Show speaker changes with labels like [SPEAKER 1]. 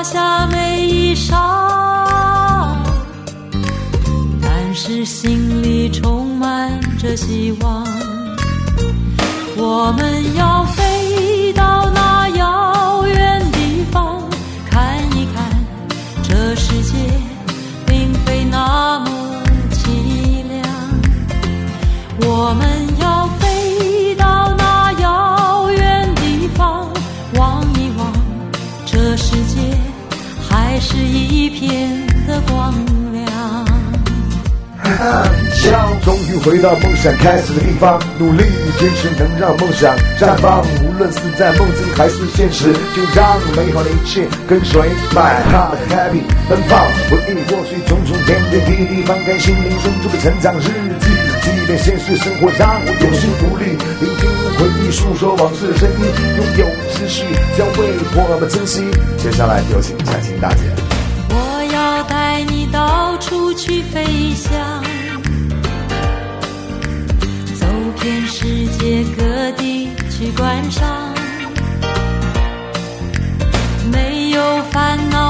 [SPEAKER 1] 有华厦美衣裳，但是心里充满着希望。我们要飞到那遥远地方，看一看这世界并非那么凄凉。我们是一片的光亮。
[SPEAKER 2] 笑终于回到梦想开始的地方，努力坚持能让梦想绽放。无论是在梦境还是现实，就让美好的一切跟随 My heart happy 奔放。回忆过去种种点点滴滴，翻开心灵深处的成长日记。即便现实生活让我有心无力，聆听诉说往事的声音，拥有秩序将为我们珍惜。接下来有请彩青大姐。
[SPEAKER 1] 我要带你到处去飞翔，走遍世界各地去观赏。没有烦恼，